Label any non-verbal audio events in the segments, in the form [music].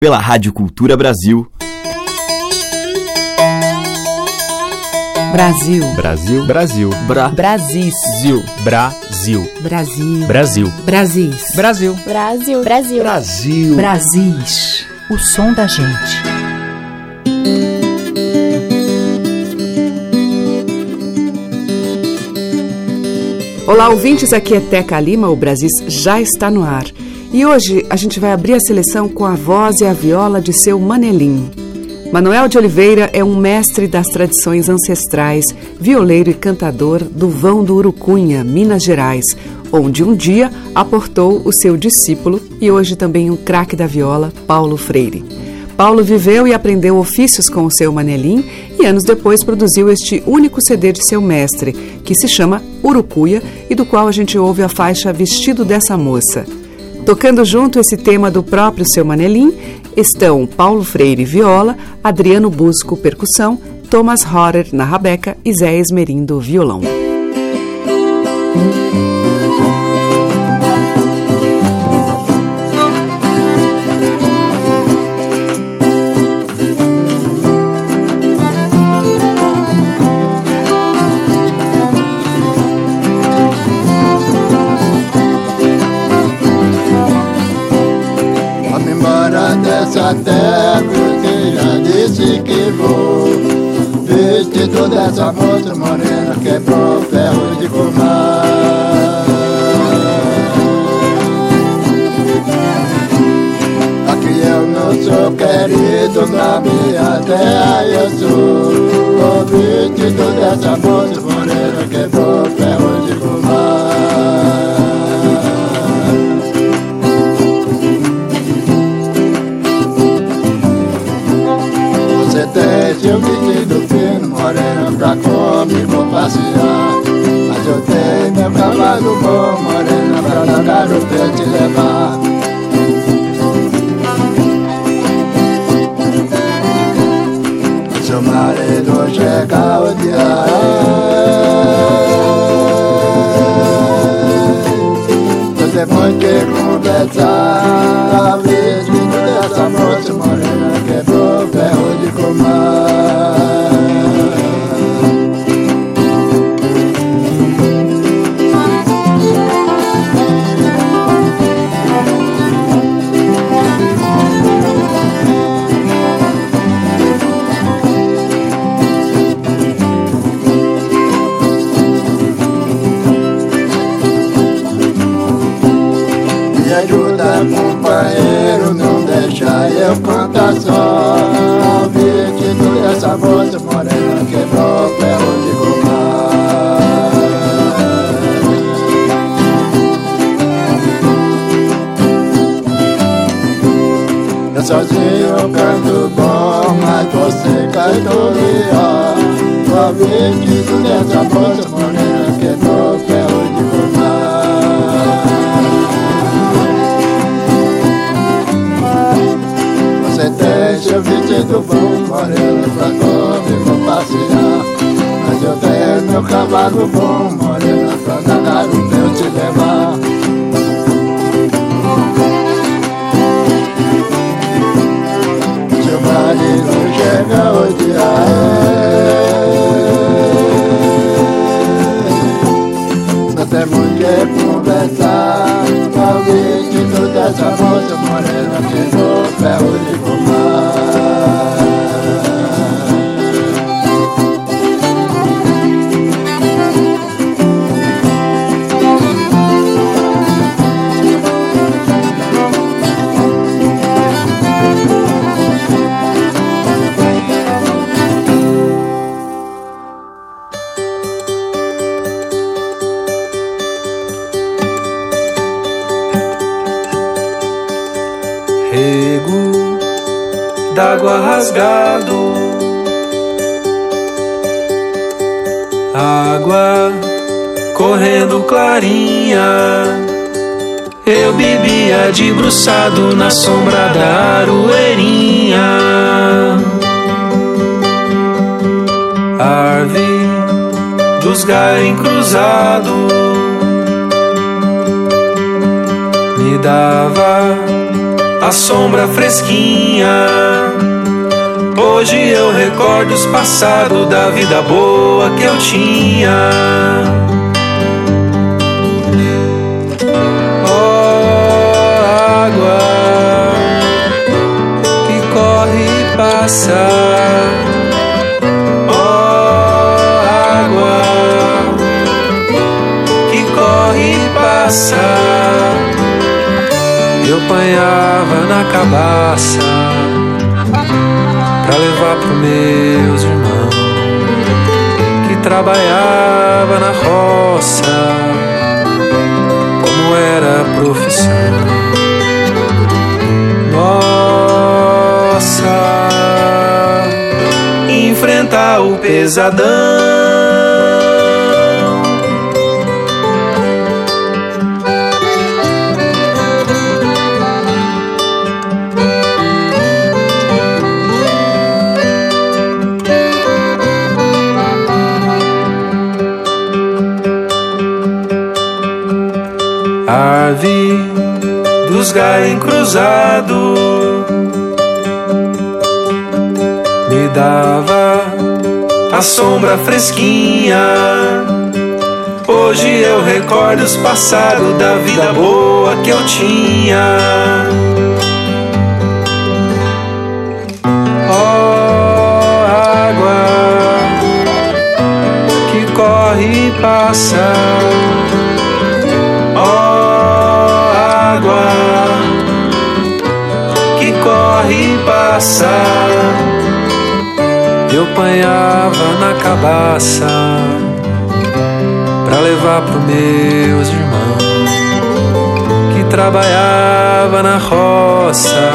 pela Rádio Cultura Brasil. Brasil. Brasil. Brasil. Bra. Brasil. Brasil. Brasil. Brasil. Brasil. Brasil. Brasil. Brasil. Brasil. Brasis. O som da gente. Olá, ouvintes, aqui é Teca Lima, o Brasis já está no ar. E hoje a gente vai abrir a seleção com a voz e a viola de seu Manelim. Manuel de Oliveira é um mestre das tradições ancestrais, violeiro e cantador do Vão do Urucunha, Minas Gerais, onde um dia aportou o seu discípulo e hoje também um craque da viola, Paulo Freire. Paulo viveu e aprendeu ofícios com o seu Manelim e anos depois produziu este único CD de seu mestre, que se chama Urucuia e do qual a gente ouve a faixa Vestido dessa Moça. Tocando junto esse tema do próprio seu Manelim estão Paulo Freire viola, Adriano Busco percussão, Thomas Horer na rabeca e Zé Esmerindo violão. Terra porque já disse que vou. Vestido dessa moça morena quebrou ferro de fumar Aqui eu não sou querido, na minha terra eu sou. O vestido dessa moça morena quebrou ferro comigo passear Mas eu tenho meu cavalo bom, morena pra largar o pé te levar. Seu marido chega o dia. Você tem que conversar A vestido dessa moça morena Quebrou ferro de comar meu quantas nove De toda essa voz morena quebrou é o ferro de vou Eu sozinho canto bom, mas você cai do leão Tua vez de toda essa voz morena cedo eu vou correndo pra cova vou passear. Mas eu tenho meu cavalo bom, morena, pra nadar, meu te levar. Água correndo clarinha. Eu bebia debruçado na sombra da aroeirinha. Árvore dos galhos encruzados me dava a sombra fresquinha. Hoje eu recordo os passados da vida boa que eu tinha. Oh, água que corre e passa. Oh, água que corre e passa. Eu apanhava na cabaça levar pro meus irmãos que trabalhava na roça, como era a profissão. Nossa, enfrentar o pesadão. Ave dos galhos cruzado me dava a sombra fresquinha. Hoje eu recordo os passados da vida boa que eu tinha. Oh, água que corre e passa. Oh, corre e passa. Eu apanhava na cabaça pra levar pro meus irmãos que trabalhava na roça,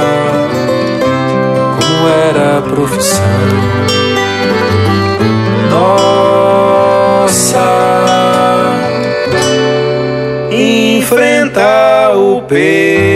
como era a profissão. Nossa, enfrentar o pesadão,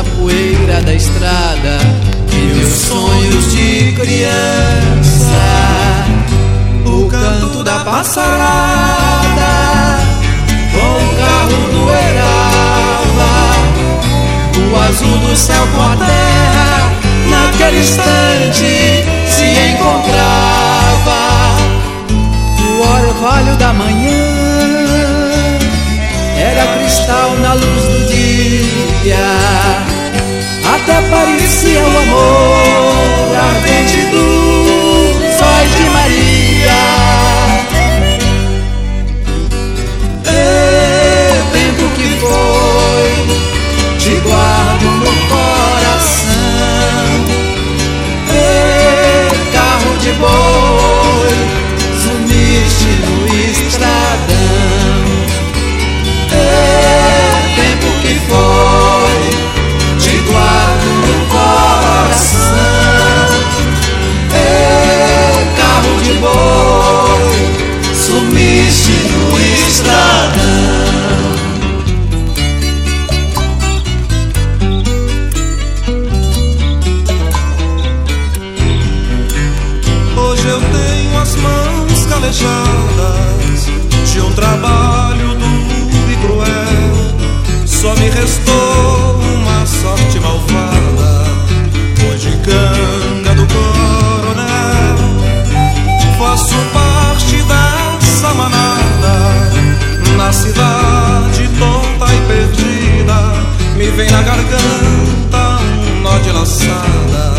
na poeira da estrada e meus sonhos de criança. O canto da passarada com o carro do Erava, o azul do céu com a terra naquele instante se encontrava. O orvalho da manhã era cristal na luz do dia. Até parecia o amor ardente dos embora, sumiste do estradão. Hoje eu tenho as mãos calejadas de um trabalho duro e cruel. Só me restou uma sorte malvada vem na garganta um nó de laçada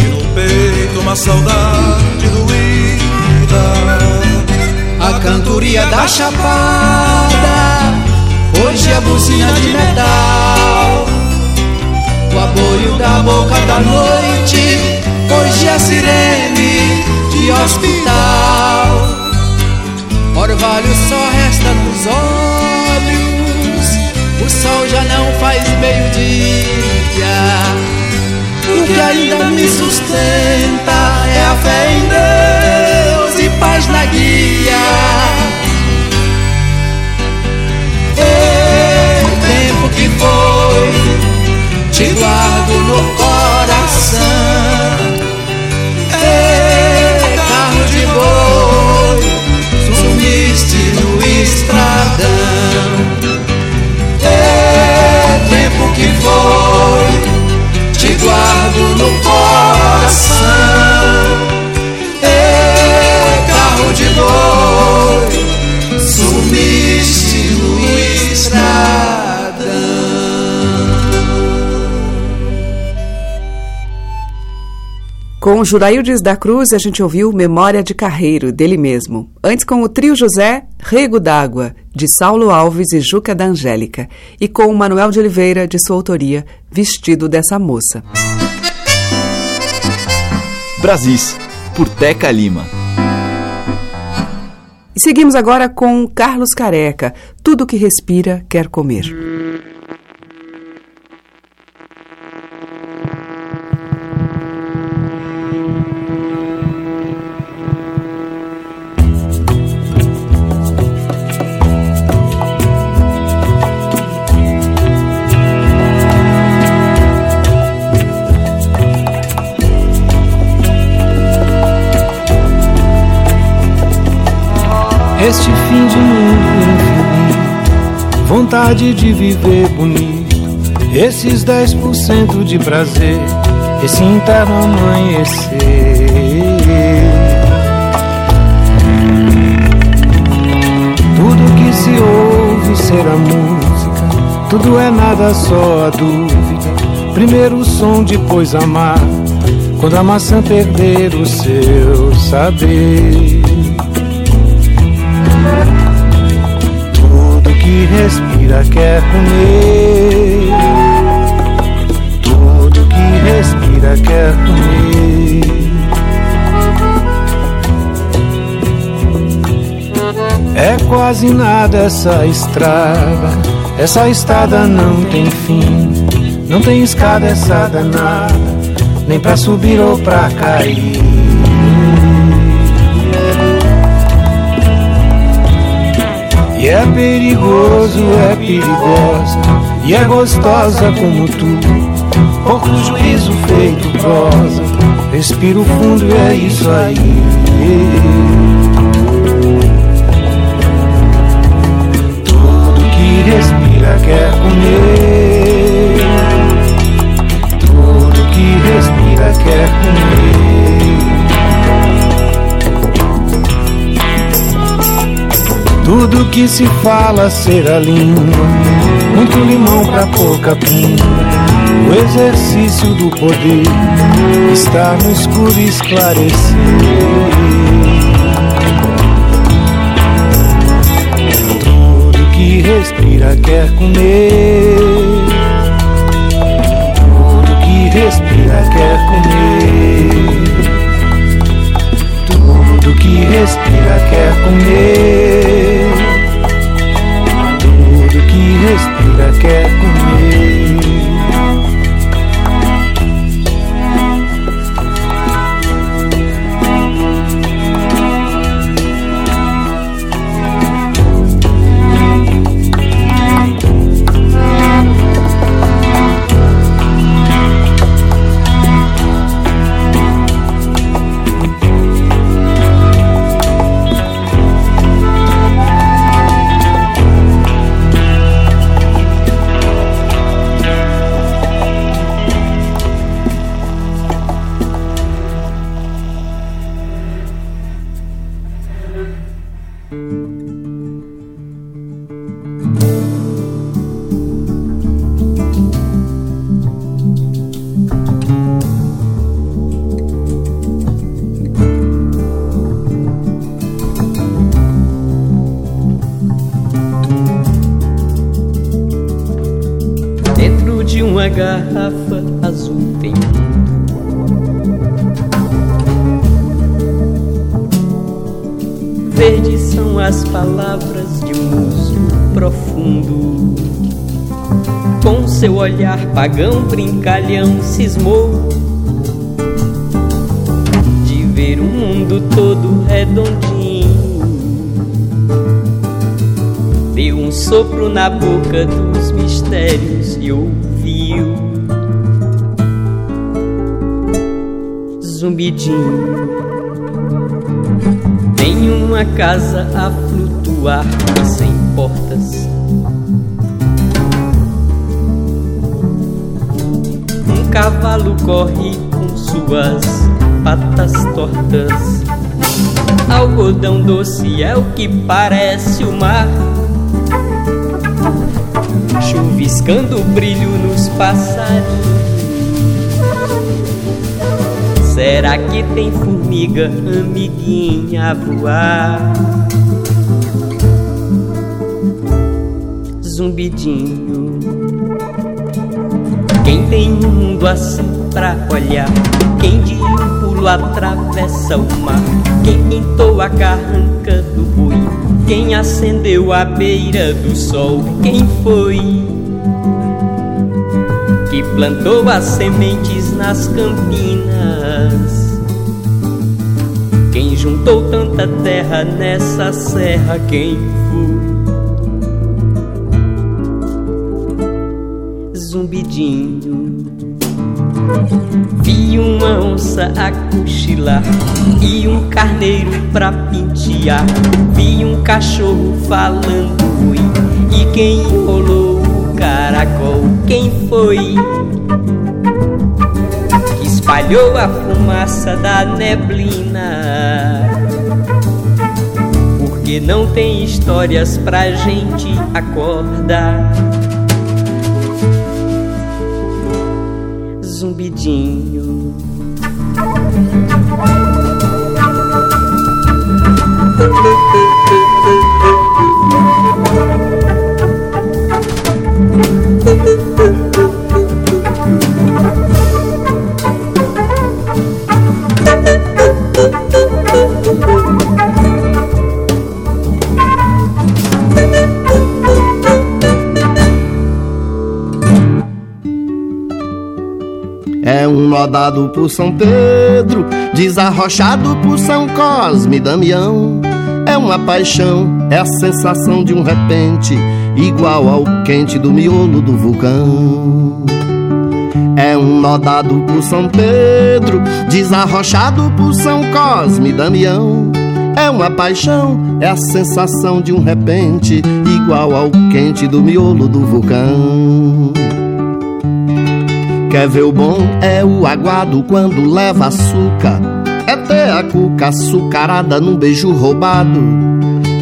e no peito uma saudade doída. A cantoria da chapada, hoje é buzina de metal. O aboio da boca da noite, hoje é sirene de hospital. Orvalho só resta dos olhos o sol já não faz meio-dia. O que ainda me sustenta é a fé em Deus e paz na guia. O tempo que foi, te guardo no coração. Com Juraildes da Cruz, a gente ouviu Memória de Carreiro, dele mesmo. Antes, com o trio José, Rego d'Água, de Saulo Alves e Juca da Angélica. E com Manuel de Oliveira, de sua autoria, Vestido dessa Moça. Brasis, por Teca Lima. E seguimos agora com Carlos Careca. Tudo que respira quer comer. Vontade de viver bonito, esses 10% de prazer, esse interno amanhecer. Tudo que se ouve será música, tudo é nada só a dúvida. Primeiro o som, depois amar, quando a maçã perder o seu saber. que respira quer comer. Tudo que respira quer comer. É quase nada essa estrada. Essa estrada não tem fim. Não tem escada essa danada. Nem pra subir ou pra cair. É perigoso, é perigosa, e é gostosa como tu. Pouco juízo feito prosa, respiro fundo e é isso aí. Tudo que respira quer comer. Tudo que respira quer comer. Tudo que se fala será língua, muito limão pra pouca pinga. O exercício do poder está no escuro esclarecer. Tudo que respira quer comer. Tudo que respira quer comer. Tudo que respira quer comer. Tudo que respira quer Verdes são as palavras de um uso profundo. Com seu olhar pagão, brincalhão, cismou de ver o mundo todo redondinho. Deu um sopro na boca dos mistérios e ouviu. Zumbidinho em uma casa a flutuar sem portas. Um cavalo corre com suas patas tortas. Algodão doce é o que parece o mar. Chuviscando brilho nos passarinhos Será que tem formiga amiguinha a voar? Zumbidinho. Quem tem um mundo assim pra olhar? Quem de um pulo atravessa o mar? Quem pintou a carranca do boi? Quem acendeu a beira do sol? Quem foi? que plantou as sementes nas campinas. Quem juntou tanta terra nessa serra, quem foi? Zumbidinho. Vi uma onça a cochilar e um carneiro pra pentear. Vi um cachorro falando oi e quem enrolou caracol, quem foi? Que espalhou a fumaça da neblina. Porque não tem histórias pra gente acordar. Zumbidinho. É um nó dado por São Pedro, desarrochado por São Cosme e Damião. É uma paixão, é a sensação de um repente, igual ao quente do miolo do vulcão. É um nó dado por São Pedro, desarrochado por São Cosme e Damião. É uma paixão, é a sensação de um repente, igual ao quente do miolo do vulcão. Quer ver o bom? É o aguado quando leva açúcar. É ter a cuca açucarada num beijo roubado.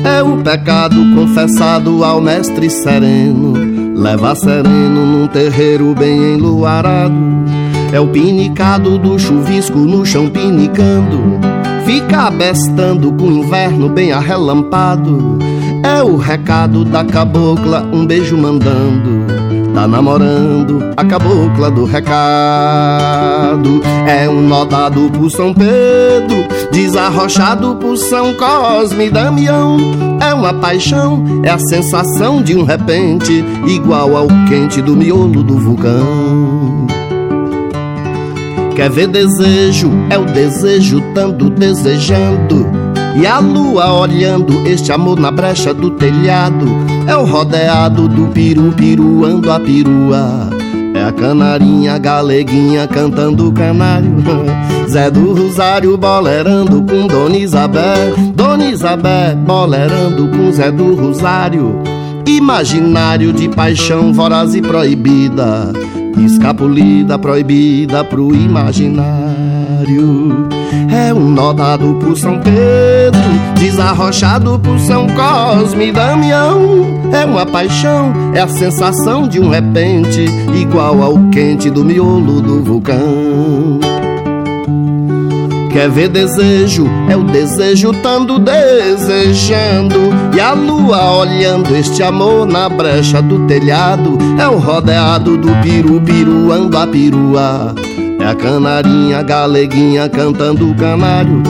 É o pecado confessado ao mestre sereno. Leva sereno num terreiro bem enluarado. É o pinicado do chuvisco no chão pinicando. Fica abestando com o inverno bem arrelampado. É o recado da cabocla, um beijo mandando. Tá namorando a cabocla do recado. É um nó dado por São Pedro, desarrochado por São Cosme e Damião. É uma paixão, é a sensação de um repente, igual ao quente do miolo do vulcão. Quer ver desejo? É o desejo tanto desejando. E a lua olhando este amor na brecha do telhado É o rodeado do piru piruando a perua É a canarinha galeguinha cantando canário. [laughs] Zé do Rosário bolerando com Dona Isabel Dona Isabel bolerando com Zé do Rosário. Imaginário de paixão voraz e proibida. Escapulida, proibida pro imaginário É um nó dado por São Pedro Desarrochado por São Cosme e Damião É uma paixão, é a sensação de um repente Igual ao quente do miolo do vulcão Quer ver desejo? É o desejo tando desejando. E a lua olhando este amor na brecha do telhado. É o rodeado do piru-piru ando a perua. É a canarinha galeguinha cantando canário.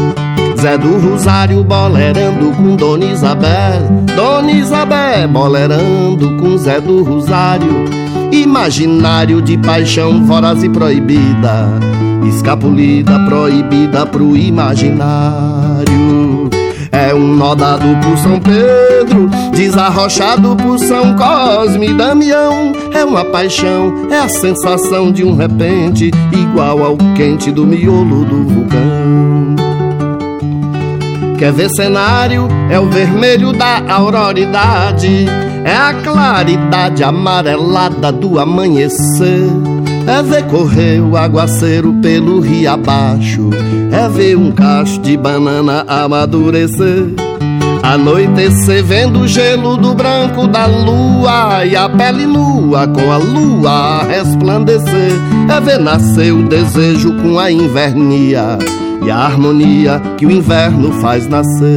Zé do Rosário bolerando com Dona Isabel. Dona Isabel bolerando com Zé do Rosário. Imaginário de paixão voraz e proibida escapulida, proibida pro imaginário. É um nó dado por São Pedro, desarrochado por São Cosme e Damião. É uma paixão, é a sensação de um repente, igual ao quente do miolo do vulcão. Quer ver cenário? É o vermelho da auroridade, é a claridade amarelada do amanhecer. É ver correr o aguaceiro pelo rio abaixo. É ver um cacho de banana amadurecer. Anoitecer vendo o gelo do branco da lua E a pele nua com a lua a resplandecer. É ver nascer o desejo com a invernia E a harmonia que o inverno faz nascer.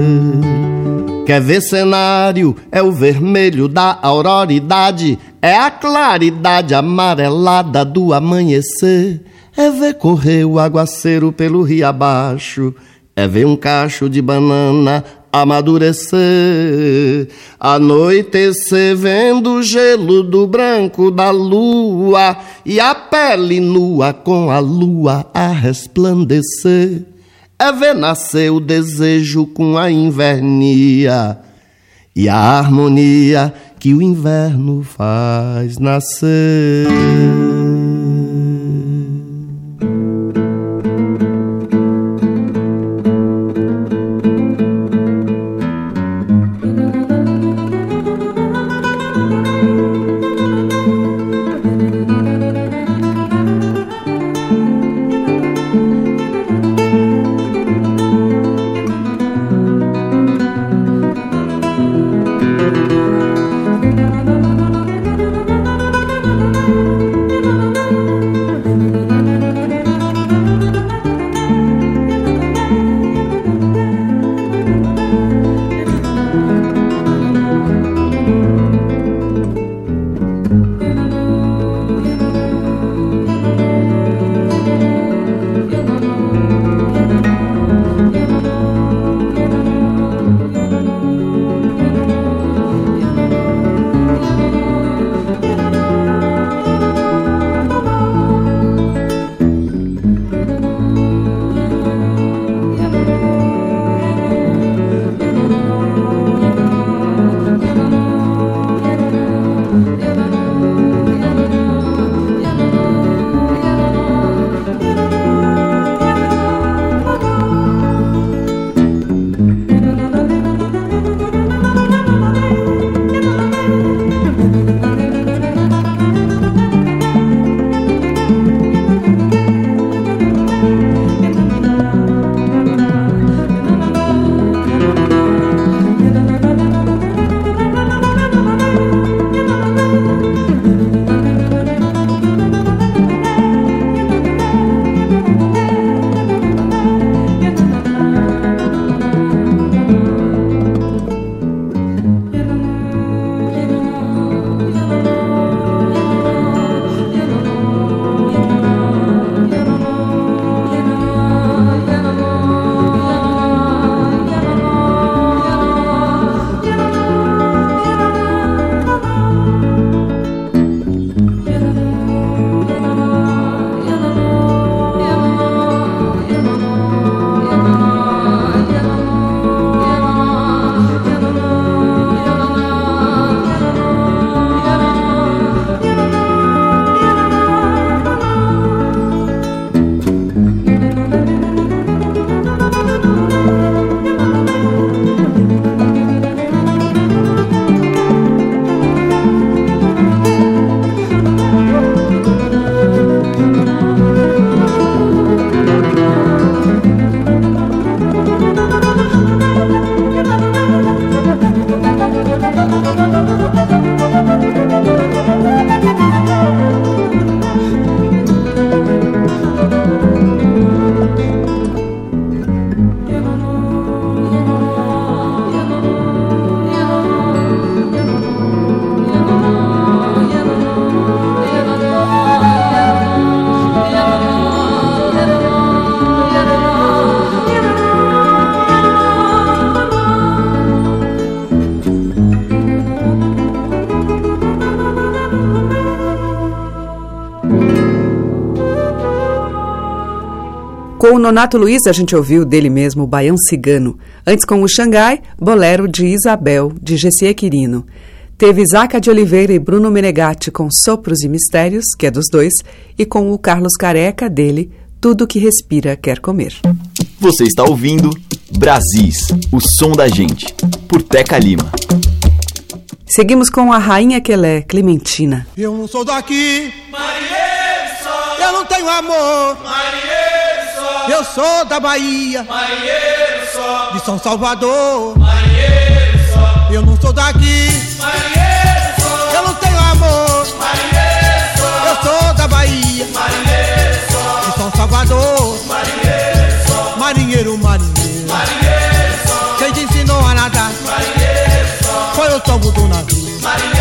Quer ver cenário? É o vermelho da auroridade, é a claridade amarelada do amanhecer. É ver correr o aguaceiro pelo rio abaixo, é ver um cacho de banana amadurecer. Anoitecer vendo o gelo do branco da lua e a pele nua com a lua a resplandecer é ver nascer o desejo com a invernia e a harmonia que o inverno faz nascer. Nonato Luiz, a gente ouviu dele mesmo o Baião Cigano. Antes, com o Xangai, Bolero de Isabel, de Gessie Quirino. Teve Zaca de Oliveira e Bruno Menegatti com Sopros e Mistérios, que é dos dois, e com o Carlos Careca, dele, Tudo que Respira Quer Comer. Você está ouvindo Brasis, o som da gente, por Teca Lima. Seguimos com a Rainha Quelé, Clementina. Eu não sou daqui, Marie, sou. eu não tenho amor, Marie eu sou da Bahia, marinheiro só, de São Salvador, marinheiro só, eu não sou daqui, marinheiro só, eu não tenho amor, marinheiro só, eu sou da Bahia, marinheiro só, de São Salvador, marinheiro só, marinheiro, marinheiro, marinheiro só, quem te ensinou a nadar, marinheiro só, foi o tombo do navio, marinheiro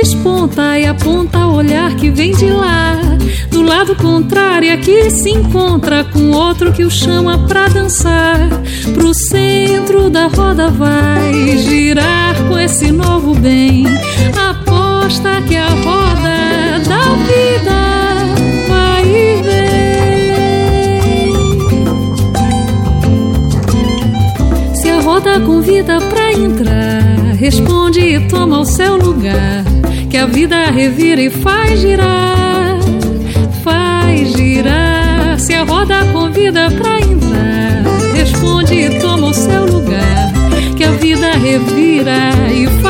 desponta e aponta o olhar que vem de lá. Do lado contrário, aqui se encontra com outro que o chama pra dançar. Pro centro da roda vai girar com esse novo bem. Aposta que a roda da vida vai vem. Se a roda convida pra entrar, responde e toma o seu lugar. Que a vida revira e faz girar, faz girar. Se a roda convida pra entrar, responde e toma o seu lugar. Que a vida revira e faz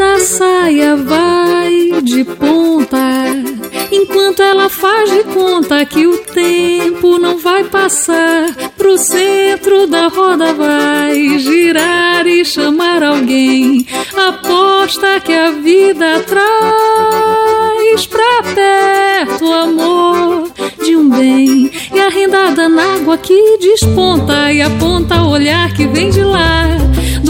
Da saia vai de ponta, enquanto ela faz de conta que o tempo não vai passar, pro centro da roda vai girar e chamar alguém. Aposta que a vida traz pra perto o amor de um bem. E a rendada na água que desponta e aponta o olhar que vem de lá.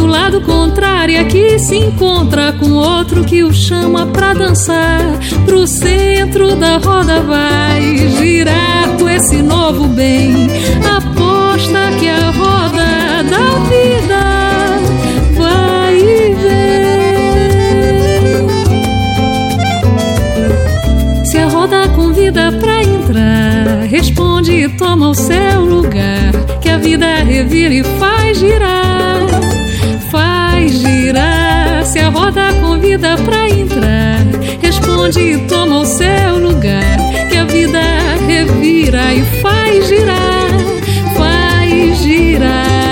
Do lado contrário, aqui se encontra com outro que o chama pra dançar. Pro centro da roda vai girar com esse novo bem. Aposta que a roda da vida vai e. Se a roda convida pra entrar, responde e toma o seu lugar. Que a vida revira e faz roda convida pra entrar, responde e toma o seu lugar. Que a vida revira e faz girar, faz girar.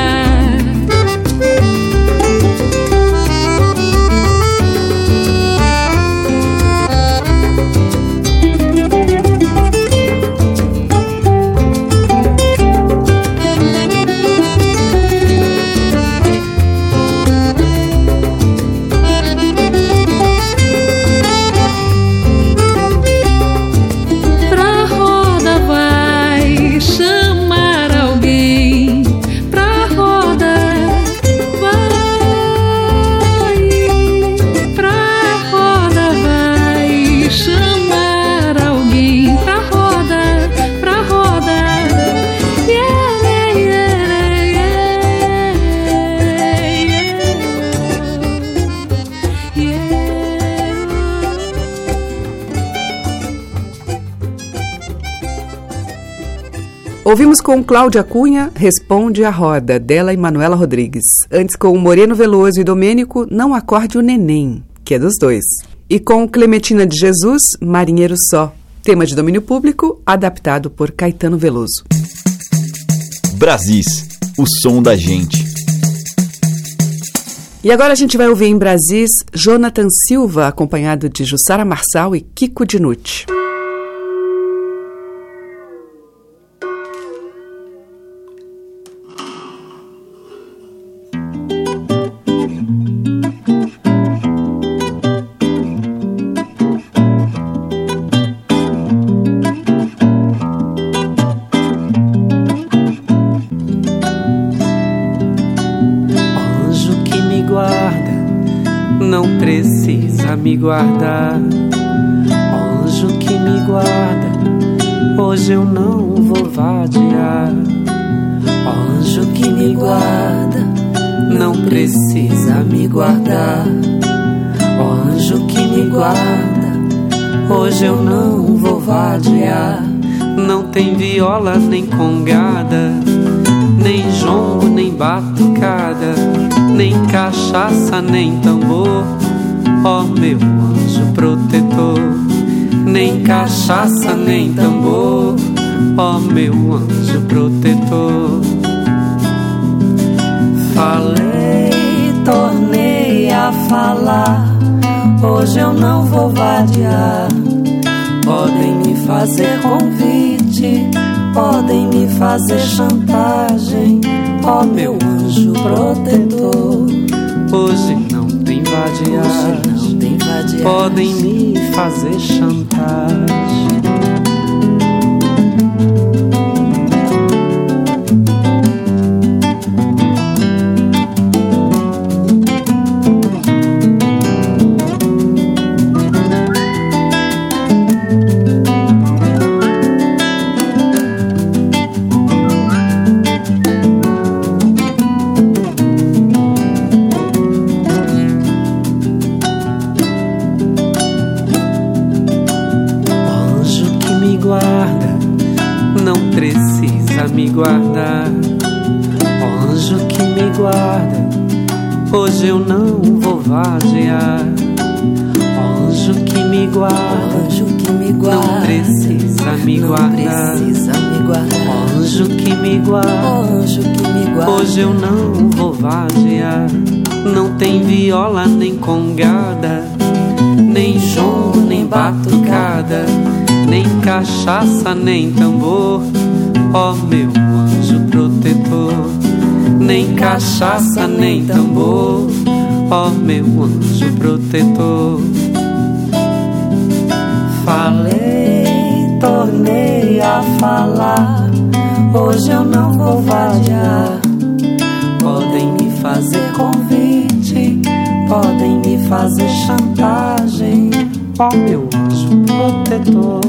Ouvimos com Cláudia Cunha, Responde a Roda, dela e Manuela Rodrigues. Antes com Moreno Veloso e Domênico, Não Acorde o Neném, que é dos dois. E com Clementina de Jesus, Marinheiro Só, tema de domínio público, adaptado por Caetano Veloso. Brasis, o som da gente. E agora a gente vai ouvir em Brasis Jonathan Silva, acompanhado de Jussara Marçal e Kiko Dinucci. Guardar. Anjo que me guarda, hoje eu não vou vadiar. Anjo que me guarda, não precisa me guardar. Anjo que me guarda, hoje eu não vou vadiar. Não tem viola nem congada, nem jongo nem batucada, nem cachaça nem tambor. Ó meu anjo protetor, nem cachaça nem tambor. Ó meu anjo protetor. Falei, tornei a falar. Hoje eu não vou vadiar. Podem me fazer convite, podem me fazer chantagem. Ó meu anjo protetor. Hoje Podem me fazer chantagem. Me guarda, anjo que me guarda. Hoje eu não vou vadear, não tem viola nem congada, nem jongo nem batucada, nem cachaça nem tambor. Ó oh, meu anjo protetor, nem cachaça nem tambor, ó oh, meu anjo protetor. Falei, tornei a falar, hoje eu não vou vadiar. Podem me fazer convite, podem me fazer chantagem, ó oh, meu anjo protetor.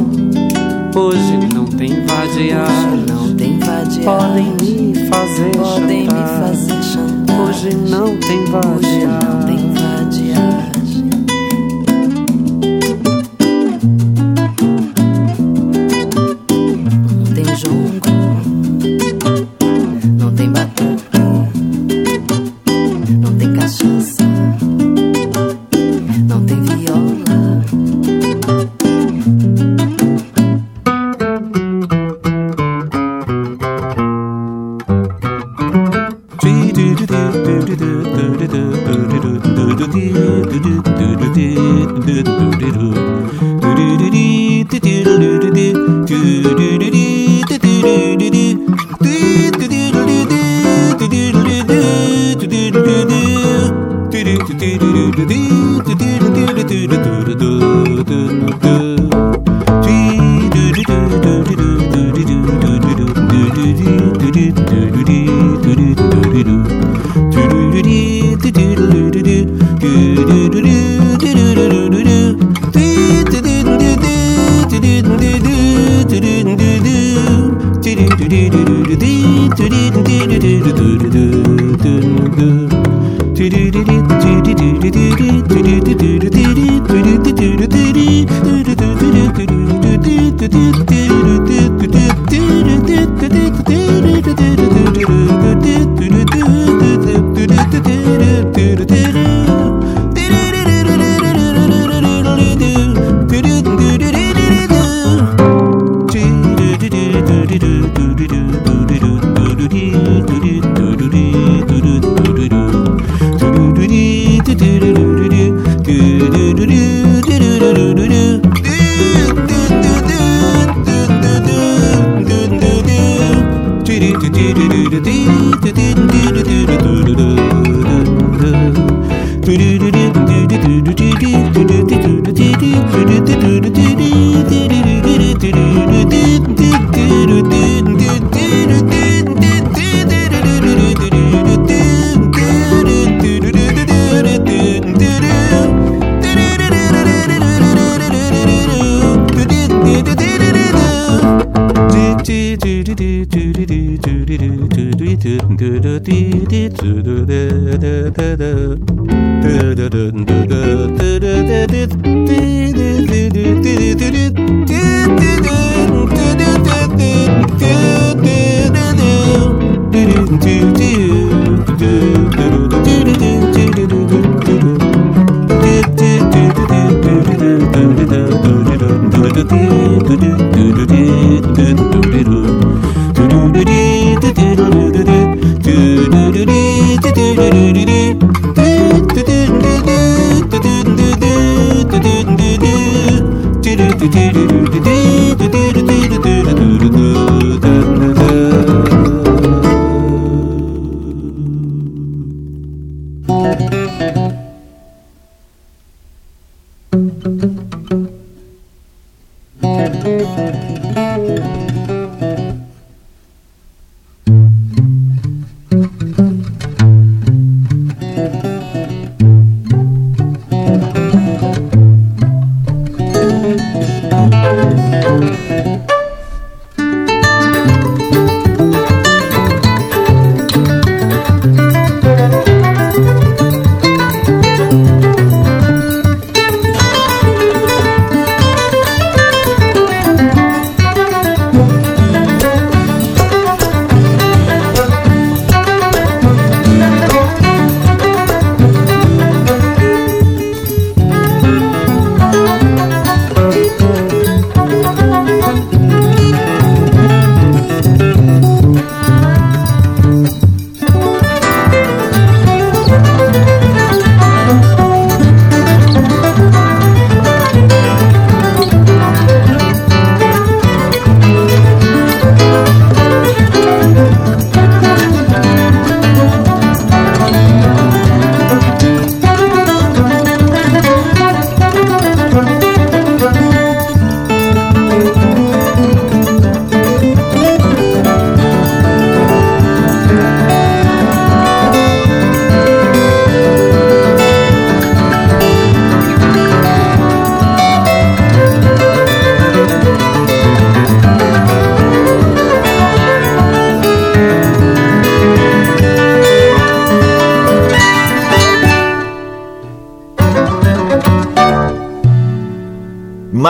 Hoje não tem vadiagem, não tem vadiagem. Podem me fazer Podem chantar. me fazer chantar. Hoje não tem vadiagem.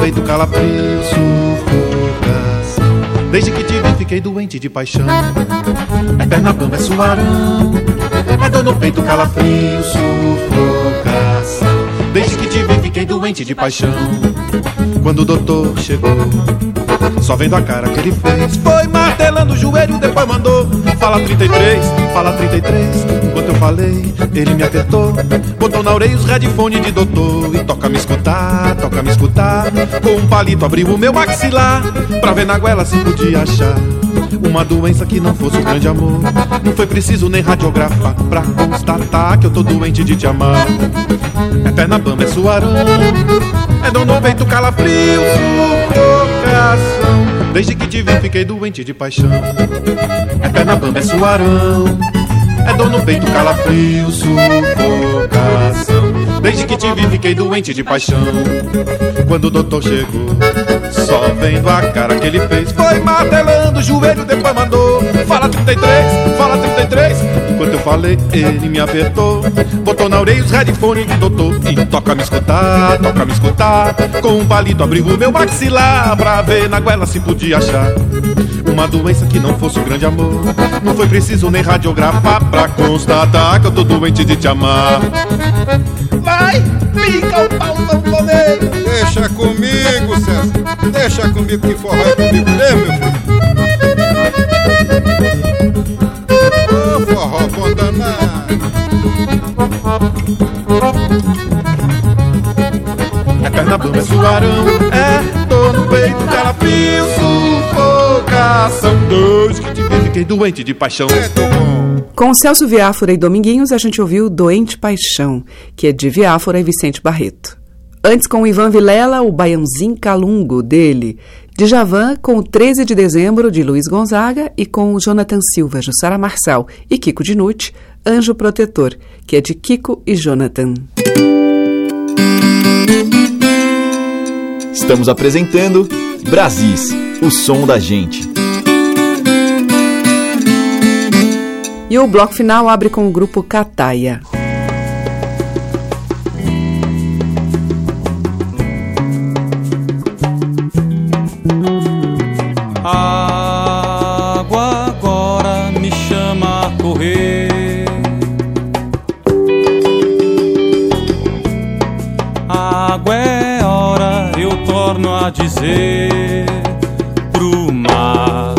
Peito, calafrio, sufocação Desde que te vi fiquei doente de paixão. É Pernambamba é suarão. É dor no peito, calafrio, sufocação Desde que te vi fiquei doente de paixão. Quando o doutor chegou só vendo a cara que ele fez. Foi martelando o joelho, depois mandou. Fala 33, fala 33 Enquanto eu falei, ele me apertou. Botou na orelha os headphones de doutor. E toca me escutar, toca me escutar. Com um palito abriu o meu maxilar. Pra ver na goela se podia achar uma doença que não fosse o grande amor. Não foi preciso nem radiografar Pra constatar que eu tô doente de te amar É perna bamba, é suarão. É dor no peito, calafrio, sufocação Desde que te vi fiquei doente de paixão. É perna bamba, é suarão. É dor no peito, calafrio, sufocação Desde que te vi fiquei doente de paixão. Quando o doutor chegou Só vendo a cara que ele fez Foi martelando o joelho, depois mandou. Fala 33, fala 33 Enquanto eu falei, ele me apertou. Botou na orelha os headphones de doutor E toca me escutar, toca me escutar. Com um palito abriu o meu maxilar Pra ver na goela se podia achar Uma doença que não fosse o grande amor Não foi preciso nem radiografar Pra constatar que eu tô doente de te amar Vai, pica o pau sanfoneiro. Deixa comigo, César. Deixa comigo que forró é comigo mesmo, meu filho. Ô, forró bom danado. É Pernambuco, é suarão, é fiquei doente de paixão. Com Celso Viáfora e Dominguinhos, a gente ouviu Doente Paixão, que é de Viáfora e Vicente Barreto. Antes, com o Ivan Vilela, o Baiãozinho Calungo dele. Djavan, com o 13 de dezembro, de Luiz Gonzaga, e com o Jonathan Silva, Jussara Marçal e Kiko Dinucci, Anjo Protetor, que é de Kiko e Jonathan. Estamos apresentando Brasis, o som da gente. E o bloco final abre com o grupo Cataia. Água agora me chama a correr. Água é hora, eu torno a dizer pro mar.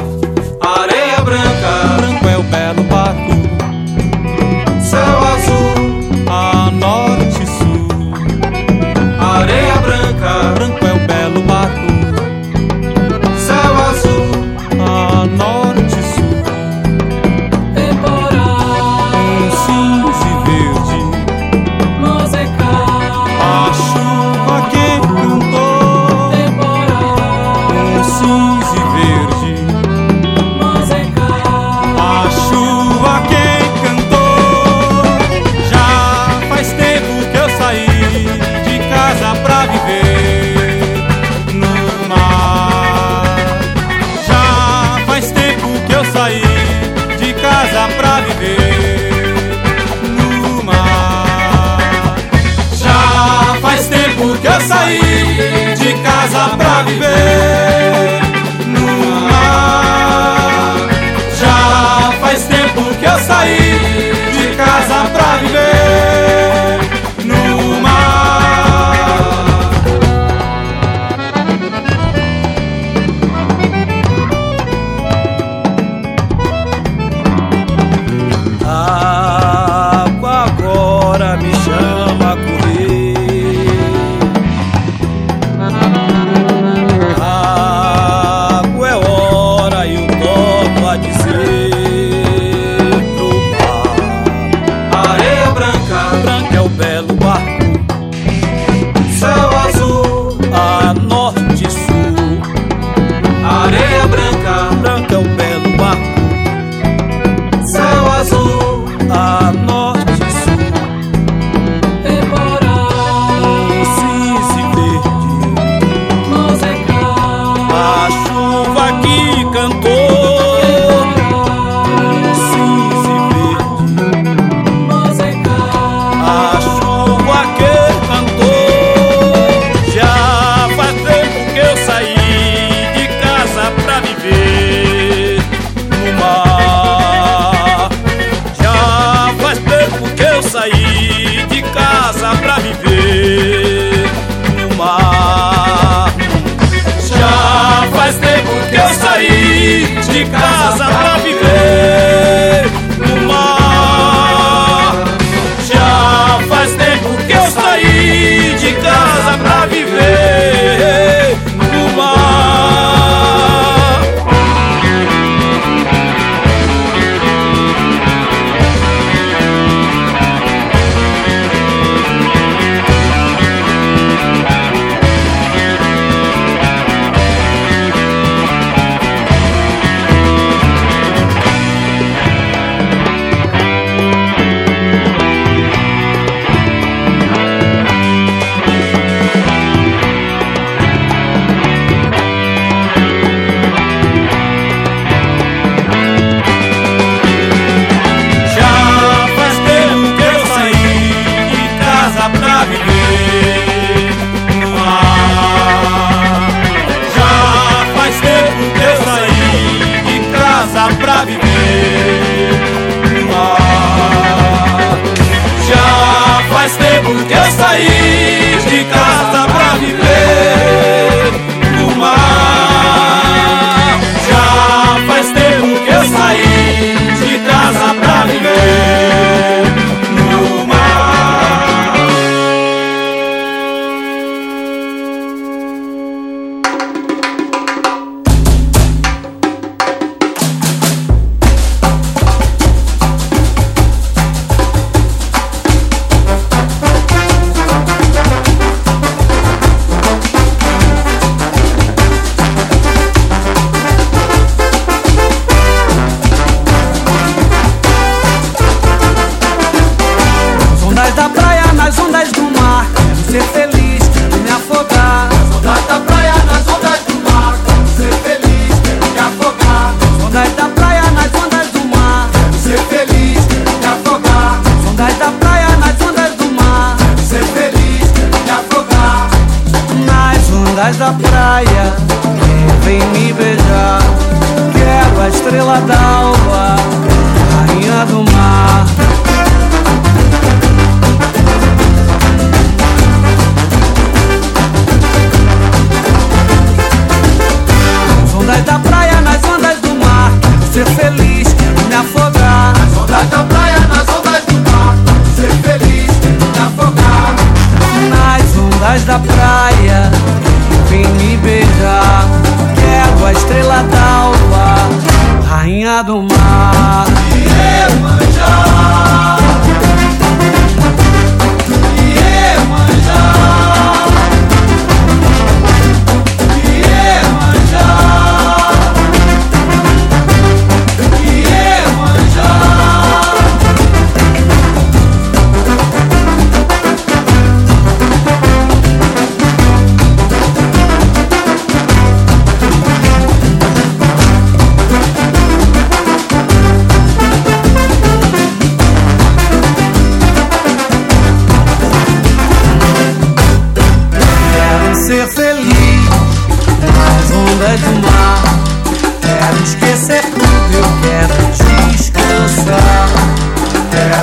eu saí de casa pra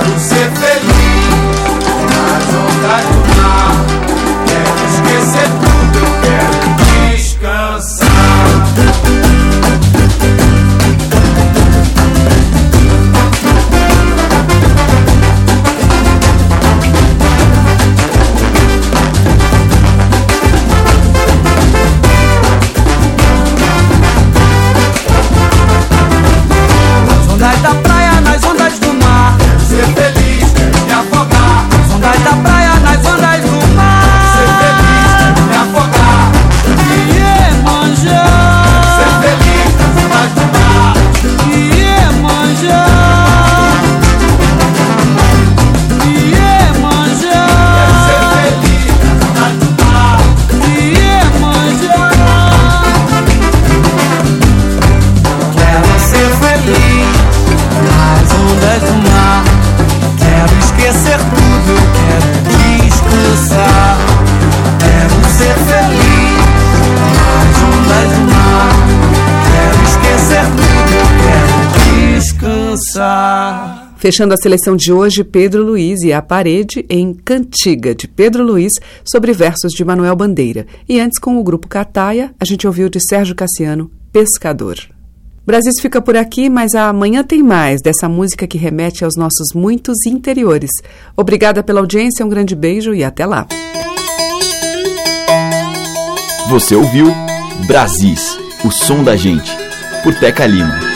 do céu. Fechando a seleção de hoje, Pedro Luiz e a parede em Cantiga, de Pedro Luiz, sobre versos de Manuel Bandeira. E antes, com o grupo Cataia, a gente ouviu de Sérgio Cassiano, Pescador. Brasis fica por aqui, mas amanhã tem mais dessa música que remete aos nossos muitos interiores. Obrigada pela audiência, um grande beijo e até lá. Você ouviu Brasis, o som da gente, por Teca Lima.